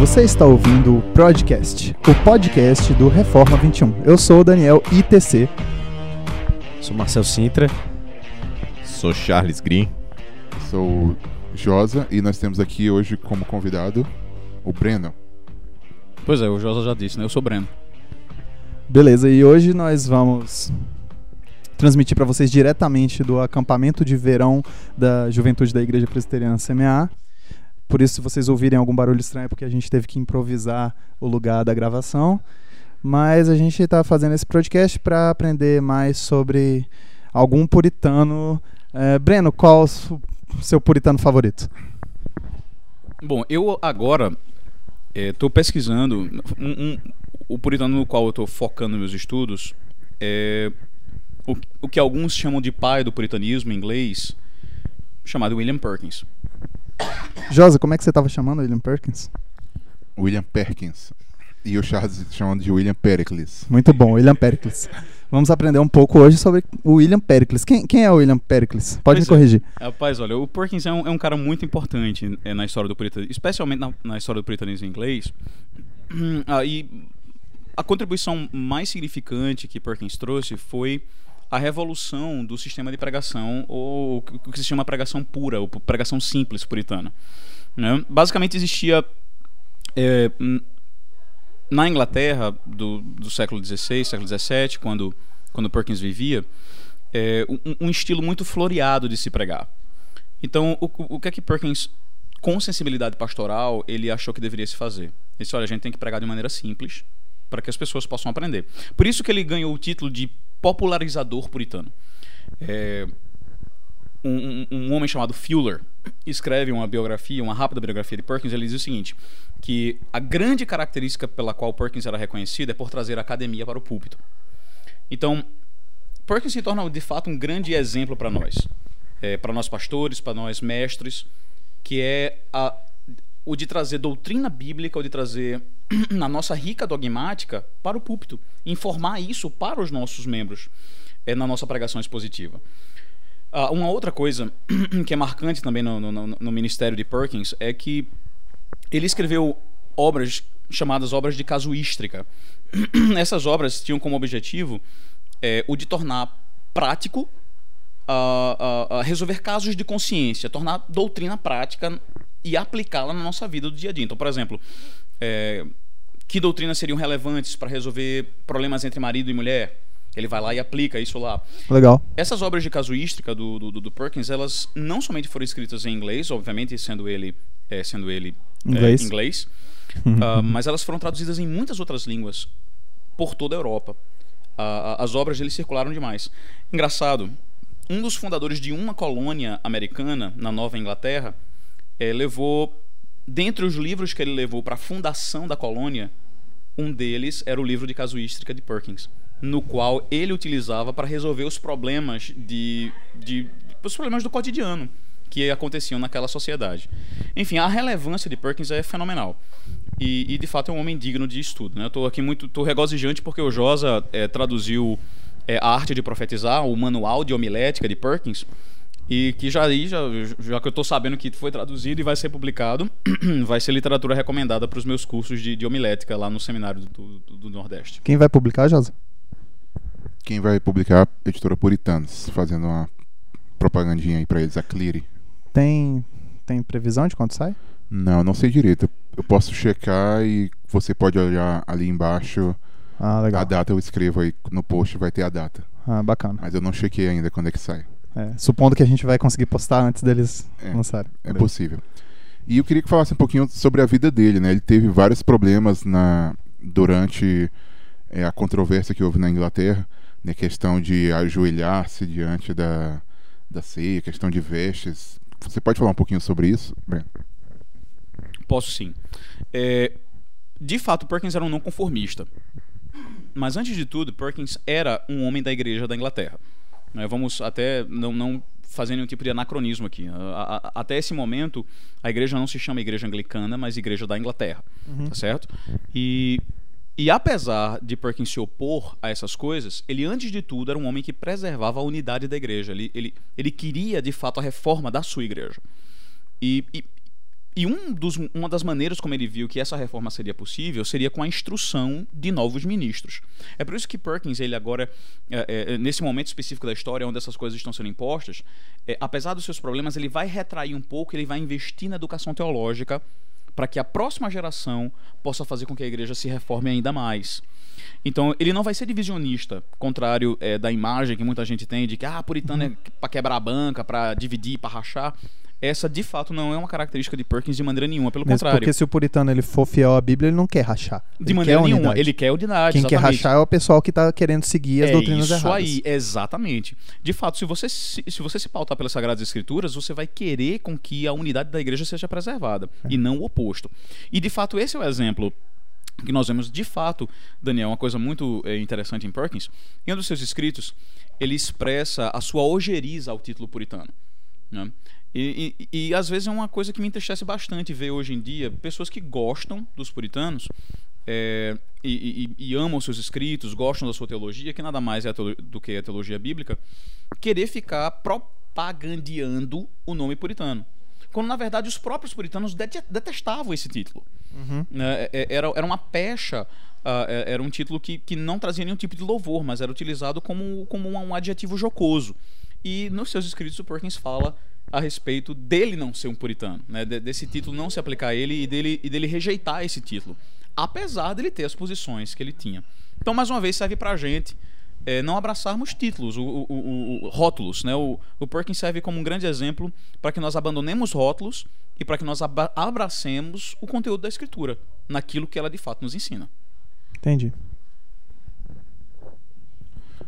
Você está ouvindo o Podcast, o podcast do Reforma 21. Eu sou o Daniel ITC. Sou Marcel Sintra. Sou Charles Green. Sou Josa e nós temos aqui hoje como convidado o Breno. Pois é, o Josa já disse, né? Eu sou o Breno. Beleza, e hoje nós vamos transmitir para vocês diretamente do acampamento de verão da Juventude da Igreja Presbiteriana CMA. Por isso, se vocês ouvirem algum barulho estranho, é porque a gente teve que improvisar o lugar da gravação. Mas a gente está fazendo esse podcast para aprender mais sobre algum puritano. É, Breno, qual o seu puritano favorito? Bom, eu agora estou é, pesquisando um, um, o puritano no qual eu estou focando meus estudos é o, o que alguns chamam de pai do puritanismo em inglês, chamado William Perkins. Josa, como é que você estava chamando William Perkins? William Perkins. E o Charles chamando de William Pericles. Muito bom, William Pericles. Vamos aprender um pouco hoje sobre o William Pericles. Quem, quem é o William Pericles? Pode pois me corrigir. É. Rapaz, olha, o Perkins é um, é um cara muito importante é, na história do puritanismo, especialmente na, na história do puritanismo inglês. Ah, e a contribuição mais significante que Perkins trouxe foi a revolução do sistema de pregação, ou o que se chama pregação pura, ou pregação simples puritana. Né? Basicamente existia é, na Inglaterra do, do século XVI, século XVII, quando, quando Perkins vivia, é, um, um, estilo muito floreado de se pregar. Então, o, o que é que Perkins, com sensibilidade pastoral, ele achou que deveria se fazer? Ele disse, olha, a gente tem que pregar de maneira simples, para que as pessoas possam aprender. Por isso que ele ganhou o título de popularizador puritano. É, um, um, homem chamado Fuller escreve uma biografia, uma rápida biografia de Perkins. Ele diz o seguinte: que a grande característica pela qual Perkins era reconhecido é por trazer a academia para o púlpito. Então, Perkins se torna de fato um grande exemplo para nós, é, para nós pastores, para nós mestres, que é a, o de trazer doutrina bíblica, o de trazer na nossa rica dogmática para o púlpito, informar isso para os nossos membros é, na nossa pregação expositiva. Uh, uma outra coisa que é marcante também no, no, no, ministério de Perkins é que ele escreveu obras chamadas obras de casuística. Essas obras tinham como objetivo é, o de tornar prático uh, uh, resolver casos de consciência, tornar doutrina prática e aplicá-la na nossa vida do dia a dia. Então, por exemplo, é, que doutrinas seriam relevantes para resolver problemas entre marido e mulher? Ele vai lá e aplica isso lá. Legal. Essas obras de casuística do, do, do Perkins, elas não somente foram escritas em inglês, obviamente sendo ele, é, sendo ele inglês, é, inglês uh, mas elas foram traduzidas em muitas outras línguas por toda a Europa. Uh, as obras dele circularam demais. Engraçado, um dos fundadores de uma colônia americana na Nova Inglaterra é, levou, dentre os livros que ele levou para a fundação da colônia, um deles era o livro de casuística de Perkins, no qual ele utilizava para resolver os problemas de, de os problemas do cotidiano que aconteciam naquela sociedade. Enfim, a relevância de Perkins é fenomenal. E, e de fato é um homem digno de estudo. Né? Eu estou aqui muito tô regozijante porque o Josa é, traduziu é, a arte de profetizar, o manual de homilética de Perkins, e que já, já, já que eu estou sabendo que foi traduzido e vai ser publicado, vai ser literatura recomendada para os meus cursos de, de homilética lá no seminário do, do, do Nordeste. Quem vai publicar, Josa? Quem vai publicar a editora Puritanos, fazendo uma propagandinha aí para eles, a Cleary. Tem, tem previsão de quando sai? Não, não sei direito. Eu posso checar e você pode olhar ali embaixo. Ah, legal. A data eu escrevo aí no post, vai ter a data. Ah, bacana. Mas eu não chequei ainda quando é que sai. É, supondo que a gente vai conseguir postar antes deles é, lançarem. É possível. E eu queria que falasse um pouquinho sobre a vida dele, né? Ele teve vários problemas na durante é, a controvérsia que houve na Inglaterra, né? Questão de ajoelhar-se diante da, da ceia, questão de vestes. Você pode falar um pouquinho sobre isso, Breno? Posso sim. É, de fato, Perkins era um não conformista. Mas antes de tudo, Perkins era um homem da igreja da Inglaterra. Né, vamos até não, não fazer nenhum tipo de anacronismo aqui. A, a, até esse momento, a igreja não se chama Igreja Anglicana, mas Igreja da Inglaterra, uhum. tá certo? E, e apesar de Perkins se opor a essas coisas, ele antes de tudo era um homem que preservava a unidade da igreja. Ele, ele, ele queria de fato a reforma da sua igreja. E, e, e um dos, uma das maneiras como ele viu que essa reforma seria possível seria com a instrução de novos ministros. É por isso que Perkins, ele agora, é, é, nesse momento específico da história, onde essas coisas estão sendo impostas, é, apesar dos seus problemas, ele vai retrair um pouco, ele vai investir na educação teológica para que a próxima geração possa fazer com que a igreja se reforme ainda mais. Então, ele não vai ser divisionista, contrário é, da imagem que muita gente tem de que ah, puritano é para quebrar a banca, para dividir, para rachar essa de fato não é uma característica de Perkins de maneira nenhuma, pelo Mesmo contrário. Porque se o puritano ele for fiel à Bíblia, ele não quer rachar. De Ele maneira quer nenhuma, unidade. ele quer unidade. Quem quer exatamente. rachar é o pessoal que está querendo seguir as é doutrinas isso erradas. aí, exatamente. De fato, se você se, se você se pautar pelas Sagradas Escrituras, você vai querer com que a unidade da igreja seja preservada É. e não o oposto. E de fato, esse é o exemplo que nós vemos de fato, Daniel, uma coisa muito eh, interessante em Perkins. Em um dos seus escritos, ele expressa a sua ojeriza ao título puritano. Né? E, e, e às vezes é uma coisa que me entristece bastante ver hoje em dia pessoas que gostam dos puritanos é, e, e- amam seus escritos, gostam da sua teologia, que nada mais é do que a teologia bíblica, querer ficar propagandeando o nome puritano. Quando na verdade os próprios puritanos dete- detestavam esse título. Né? É- é- Era, era uma pecha, é- era um título que, que não trazia nenhum tipo de louvor, mas era utilizado como, como um, um adjetivo jocoso. E nos seus escritos o Perkins fala a respeito dele não ser um puritano, né? de- desse título não se aplicar a ele e dele, e dele rejeitar esse título, apesar dele ter as posições que ele tinha. Então, mais uma vez, serve pra gente é, não abraçarmos títulos, o, o- o- o- rótulos. Né? O, o Perkins serve como um grande exemplo para que nós abandonemos rótulos e para que nós abracemos o conteúdo da Escritura, naquilo que ela de fato nos ensina. Entendi.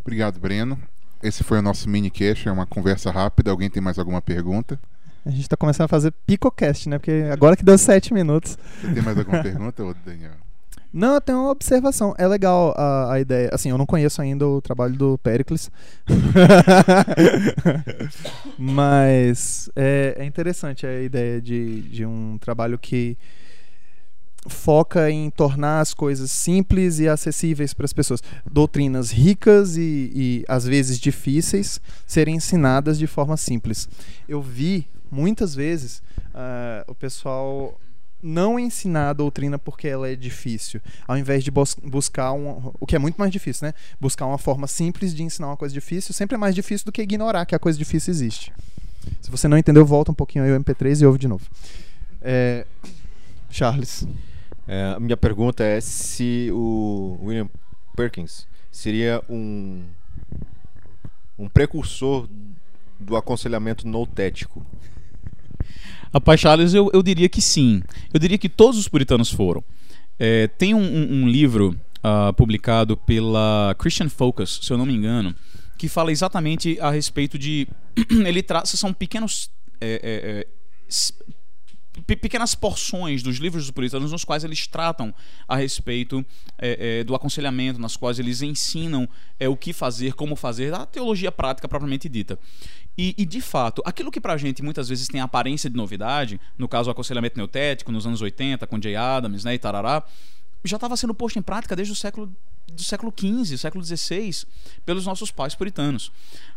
Obrigado, Breno. Esse foi o nosso mini cash, é uma conversa rápida. Alguém tem mais alguma pergunta? A gente tá começando a fazer picocast, né? Porque agora que deu sete minutos. Você tem mais alguma pergunta, Daniel? Não, eu tenho uma observação. É legal a, a ideia. Assim, eu não conheço ainda o trabalho do Pericles. Mas é, é interessante a ideia de, de um trabalho que foca em tornar as coisas simples e acessíveis para as pessoas. Doutrinas ricas e, e às vezes difíceis serem ensinadas de forma simples. Eu vi muitas vezes ah, o pessoal não ensinar a doutrina porque ela é difícil, ao invés de bus- buscar um, o que é muito mais difícil, né? Buscar uma forma simples de ensinar uma coisa difícil, sempre é mais difícil do que ignorar que a coisa difícil existe. Se você não entendeu, volta um pouquinho aí o MP3 e ouve de novo. É, Charles. É, a minha pergunta é se o William Perkins seria um, um precursor do aconselhamento noutético. Rapaz, Charles, eu, eu diria que sim. Eu diria que todos os puritanos foram. É, tem um, um- livro ah, publicado pela Christian Focus, se eu não me engano, que fala exatamente a respeito de. Ele traça. São pequenos. é, é, é, pequenas porções dos livros dos puritanos nos quais eles tratam a respeito é, é, do aconselhamento, nas quais eles ensinam é, o que fazer, como fazer, a teologia prática propriamente dita. E, e, de fato, aquilo que pra gente muitas vezes tem a aparência de novidade, no caso o aconselhamento neutético nos anos 80, com Jay Adams né, e tarará, já estava sendo posto em prática desde o século do século XV, século XVI, pelos nossos pais puritanos.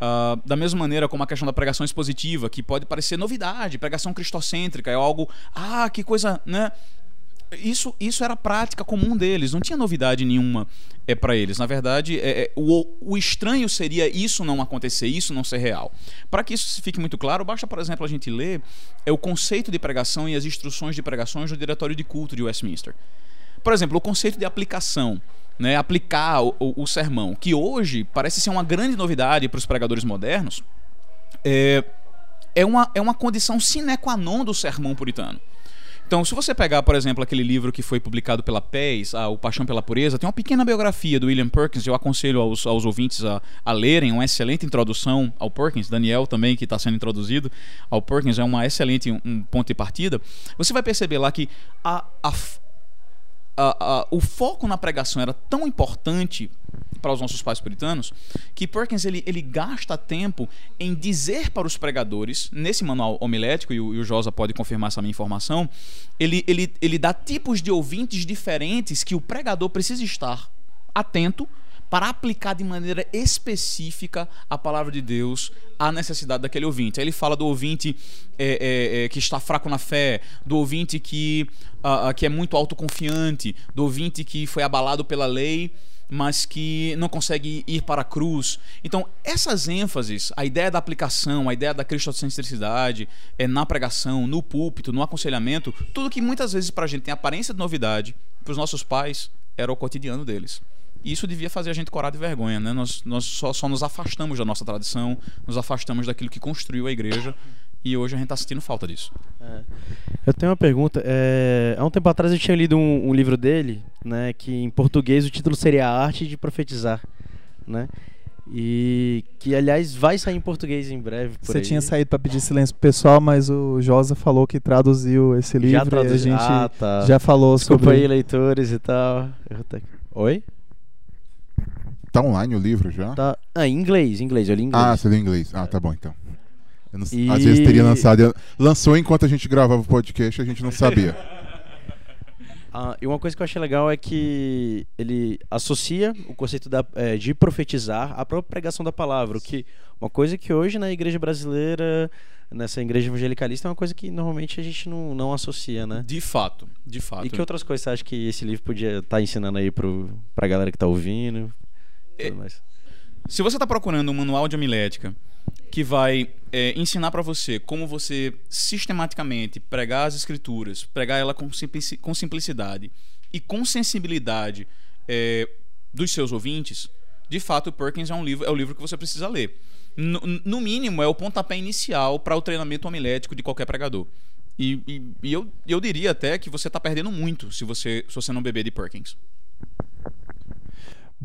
Ah, da mesma maneira como a questão da pregação expositiva, que pode parecer novidade, pregação cristocêntrica, é algo, ah, que coisa, né? Isso, isso era prática comum deles, não tinha novidade nenhuma é, para eles. Na verdade, é, é, o, o estranho seria isso não acontecer, isso não ser real. Para que isso fique muito claro, basta, por exemplo, a gente ler é, o conceito de pregação e as instruções de pregações do Diretório de Culto de Westminster. Por exemplo, o conceito de aplicação. Né, aplicar o, o, o sermão, que hoje parece ser uma grande novidade para os pregadores modernos, é, é, uma, é uma condição sine qua non do sermão puritano. Então, se você pegar, por exemplo, aquele livro que foi publicado pela PES, ah, O Paixão pela Pureza, tem uma pequena biografia do William Perkins, eu aconselho aos, aos ouvintes a, a lerem, uma excelente introdução ao Perkins, Daniel também, que está sendo introduzido ao Perkins, é uma excelente um, um ponto de partida. Você vai perceber lá que a, a, o foco na pregação era tão importante para os nossos pais puritanos que Perkins ele, ele gasta tempo em dizer para os pregadores, nesse manual homilético, e o, e o Josa pode confirmar essa minha informação, ele, ele, ele dá tipos de ouvintes diferentes que o pregador precisa estar atento para aplicar de maneira específica a palavra de Deus à necessidade daquele ouvinte. Aí ele fala do ouvinte é, é, é, que está fraco na fé, do ouvinte que, uh, uh, que é muito autoconfiante, do ouvinte que foi abalado pela lei mas que não consegue ir para a cruz. Então, essas ênfases, a ideia da aplicação, a ideia da cristocentricidade, é na pregação, no púlpito, no aconselhamento, tudo que muitas vezes para a gente tem aparência de novidade, para os nossos pais era o cotidiano deles. E isso devia fazer a gente corar de vergonha, né? Nós, nós só, só nos afastamos da nossa tradição, nos afastamos daquilo que construiu a igreja e hoje a gente está sentindo falta disso. É. Eu tenho uma pergunta. É, há um tempo atrás eu tinha lido um, um, livro dele, né, que em português o título seria A Arte de Profetizar, né? E que aliás vai sair em português em breve. Você aí. tinha saído para pedir silêncio pro pessoal, mas o Josa falou que traduziu esse livro já traduzi... e a gente ah, tá. já falou Desculpa sobre aí, leitores e tal. Oi? Tá online o livro já? Tá. Ah, em inglês, em inglês, eu li em inglês. Ah, você lê em inglês. Ah, tá bom então. Não, e... Às vezes teria lançado. Lançou enquanto a gente gravava o podcast a gente não sabia. Ah, e uma coisa que eu achei legal é que ele associa o conceito da, é, de profetizar à própria pregação da palavra. O que, uma coisa que hoje na igreja brasileira, nessa igreja evangelicalista, é uma coisa que normalmente a gente não, não associa, né? De fato, de fato. E que outras coisas você acha que esse livro podia estar tá ensinando aí pro, pra galera que está ouvindo? É, se você está procurando um manual de homilética que vai é, ensinar para você como você sistematicamente pregar as escrituras, pregar ela com, com simplicidade e com sensibilidade é, dos seus ouvintes, de fato, Perkins é um livro, é o livro que você precisa ler. No, no mínimo, é o pontapé inicial para o treinamento homilético de qualquer pregador. E, e, e eu, eu diria até que você está perdendo muito se você, se você não beber de Perkins.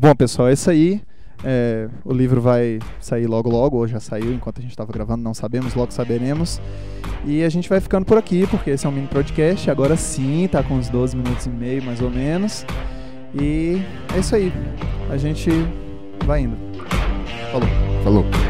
Bom, pessoal, é isso aí. É, o livro vai sair logo logo, ou já saiu enquanto a gente estava gravando, não sabemos, logo saberemos. E a gente vai ficando por aqui, porque esse é um mini podcast. Agora sim, tá com uns 12 minutos e meio mais ou menos. E é isso aí. A gente vai indo. Falou. Falou.